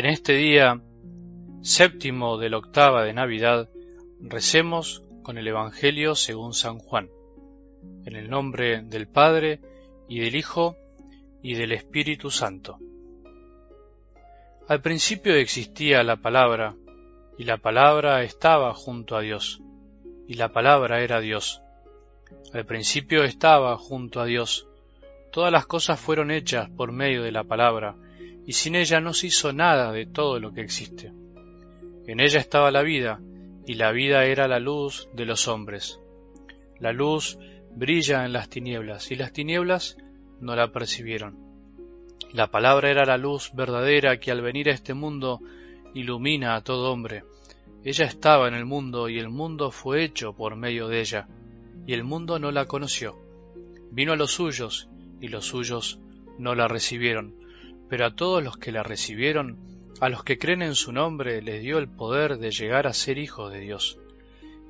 En este día séptimo de la octava de Navidad, recemos con el Evangelio según San Juan, en el nombre del Padre y del Hijo y del Espíritu Santo. Al principio existía la palabra, y la palabra estaba junto a Dios, y la palabra era Dios. Al principio estaba junto a Dios. Todas las cosas fueron hechas por medio de la palabra, y sin ella no se hizo nada de todo lo que existe. En ella estaba la vida, y la vida era la luz de los hombres. La luz brilla en las tinieblas, y las tinieblas no la percibieron. La palabra era la luz verdadera que al venir a este mundo ilumina a todo hombre. Ella estaba en el mundo y el mundo fue hecho por medio de ella, y el mundo no la conoció. Vino a los suyos, y los suyos no la recibieron pero a todos los que la recibieron, a los que creen en su nombre, les dio el poder de llegar a ser hijos de Dios.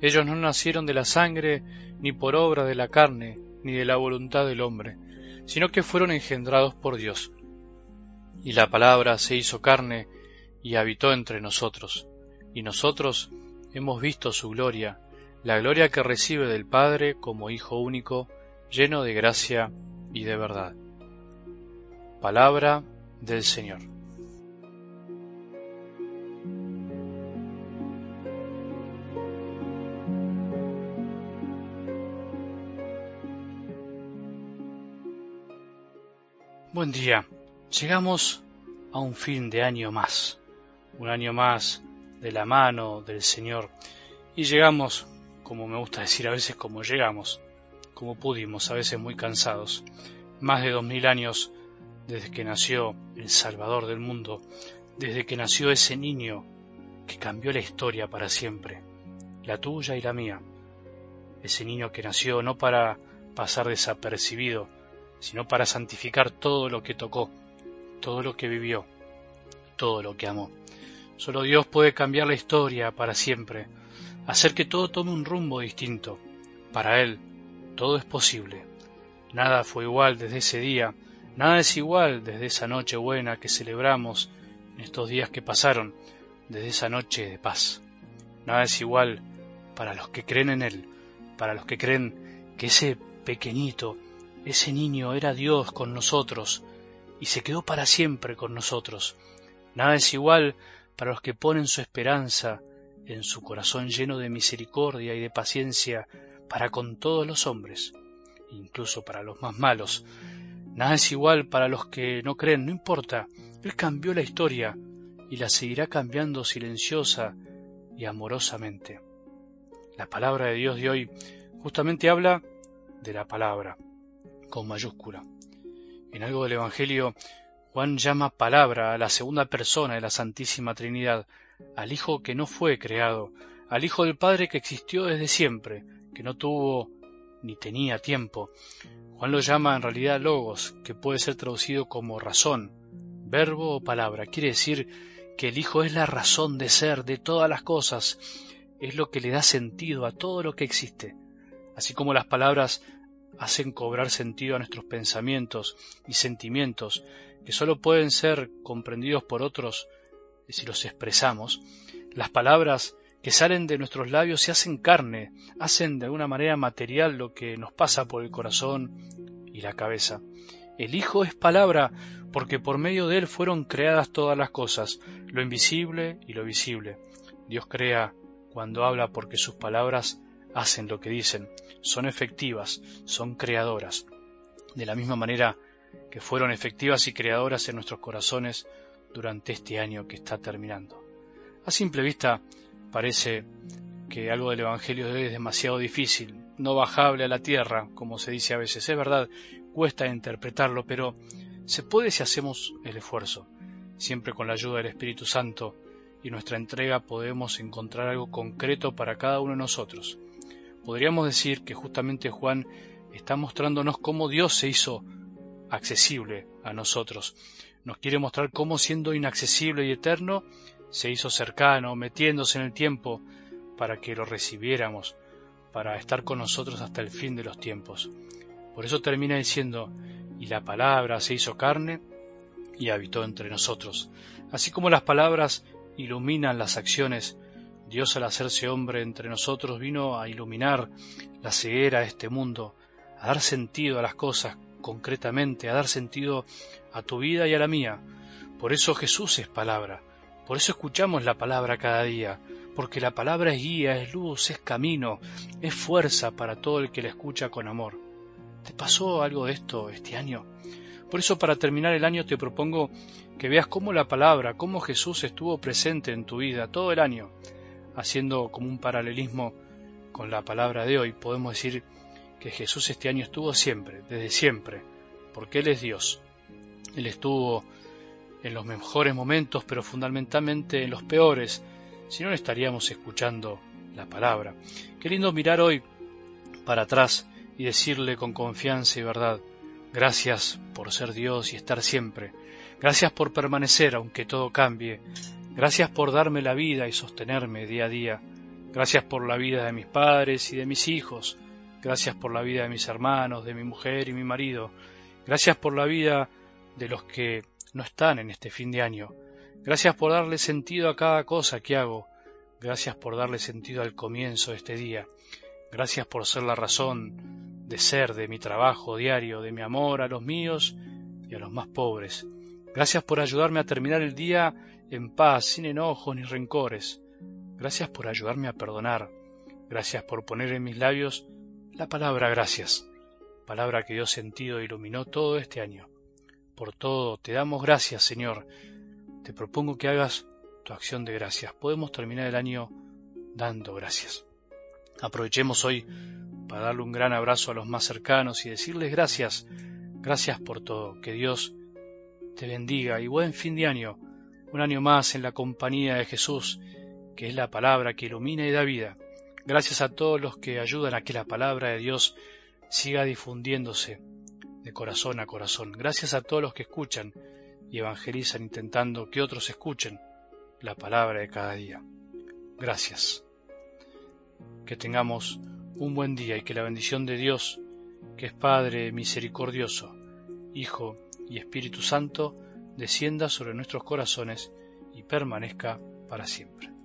Ellos no nacieron de la sangre, ni por obra de la carne, ni de la voluntad del hombre, sino que fueron engendrados por Dios. Y la palabra se hizo carne y habitó entre nosotros, y nosotros hemos visto su gloria, la gloria que recibe del Padre como Hijo único, lleno de gracia y de verdad. Palabra del Señor. Buen día. Llegamos a un fin de año más, un año más de la mano del Señor. Y llegamos, como me gusta decir a veces, como llegamos, como pudimos, a veces muy cansados, más de dos mil años desde que nació el Salvador del mundo, desde que nació ese niño que cambió la historia para siempre, la tuya y la mía, ese niño que nació no para pasar desapercibido, sino para santificar todo lo que tocó, todo lo que vivió, todo lo que amó. Solo Dios puede cambiar la historia para siempre, hacer que todo tome un rumbo distinto. Para Él, todo es posible. Nada fue igual desde ese día Nada es igual desde esa noche buena que celebramos en estos días que pasaron, desde esa noche de paz. Nada es igual para los que creen en Él, para los que creen que ese pequeñito, ese niño era Dios con nosotros y se quedó para siempre con nosotros. Nada es igual para los que ponen su esperanza en su corazón lleno de misericordia y de paciencia para con todos los hombres, incluso para los más malos, Nada es igual para los que no creen, no importa. Él cambió la historia y la seguirá cambiando silenciosa y amorosamente. La palabra de Dios de hoy justamente habla de la palabra, con mayúscula. En algo del Evangelio, Juan llama palabra a la segunda persona de la Santísima Trinidad, al Hijo que no fue creado, al Hijo del Padre que existió desde siempre, que no tuvo ni tenía tiempo, Juan lo llama en realidad logos, que puede ser traducido como razón, verbo o palabra. Quiere decir que el Hijo es la razón de ser de todas las cosas, es lo que le da sentido a todo lo que existe. Así como las palabras hacen cobrar sentido a nuestros pensamientos y sentimientos, que sólo pueden ser comprendidos por otros si los expresamos, las palabras que salen de nuestros labios se hacen carne, hacen de alguna manera material lo que nos pasa por el corazón y la cabeza. El Hijo es palabra porque por medio de Él fueron creadas todas las cosas, lo invisible y lo visible. Dios crea cuando habla porque sus palabras hacen lo que dicen, son efectivas, son creadoras. De la misma manera que fueron efectivas y creadoras en nuestros corazones durante este año que está terminando. A simple vista, Parece que algo del Evangelio de hoy es demasiado difícil, no bajable a la tierra, como se dice a veces. Es verdad, cuesta interpretarlo, pero se puede si hacemos el esfuerzo. Siempre con la ayuda del Espíritu Santo y nuestra entrega podemos encontrar algo concreto para cada uno de nosotros. Podríamos decir que justamente Juan está mostrándonos cómo Dios se hizo accesible a nosotros. Nos quiere mostrar cómo siendo inaccesible y eterno, se hizo cercano, metiéndose en el tiempo para que lo recibiéramos, para estar con nosotros hasta el fin de los tiempos. Por eso termina diciendo, y la palabra se hizo carne y habitó entre nosotros. Así como las palabras iluminan las acciones, Dios al hacerse hombre entre nosotros vino a iluminar la ceguera de este mundo, a dar sentido a las cosas concretamente, a dar sentido a tu vida y a la mía. Por eso Jesús es palabra, por eso escuchamos la palabra cada día, porque la palabra es guía, es luz, es camino, es fuerza para todo el que la escucha con amor. ¿Te pasó algo de esto este año? Por eso para terminar el año te propongo que veas cómo la palabra, cómo Jesús estuvo presente en tu vida todo el año, haciendo como un paralelismo con la palabra de hoy. Podemos decir que Jesús este año estuvo siempre, desde siempre, porque Él es Dios. Él estuvo en los mejores momentos, pero fundamentalmente en los peores, si no, estaríamos escuchando la palabra. Qué lindo mirar hoy para atrás y decirle con confianza y verdad, gracias por ser Dios y estar siempre, gracias por permanecer aunque todo cambie, gracias por darme la vida y sostenerme día a día, gracias por la vida de mis padres y de mis hijos, gracias por la vida de mis hermanos, de mi mujer y mi marido, gracias por la vida de los que no están en este fin de año, gracias por darle sentido a cada cosa que hago, gracias por darle sentido al comienzo de este día, gracias por ser la razón de ser, de mi trabajo diario, de mi amor a los míos y a los más pobres. Gracias por ayudarme a terminar el día en paz, sin enojos ni rencores. Gracias por ayudarme a perdonar. Gracias por poner en mis labios la palabra gracias, palabra que dio sentido e iluminó todo este año. Por todo, te damos gracias, Señor. Te propongo que hagas tu acción de gracias. Podemos terminar el año dando gracias. Aprovechemos hoy para darle un gran abrazo a los más cercanos y decirles gracias, gracias por todo, que Dios te bendiga y buen fin de año, un año más en la compañía de Jesús, que es la palabra que ilumina y da vida. Gracias a todos los que ayudan a que la palabra de Dios siga difundiéndose de corazón a corazón. Gracias a todos los que escuchan y evangelizan intentando que otros escuchen la palabra de cada día. Gracias. Que tengamos un buen día y que la bendición de Dios, que es Padre misericordioso, Hijo y Espíritu Santo, descienda sobre nuestros corazones y permanezca para siempre.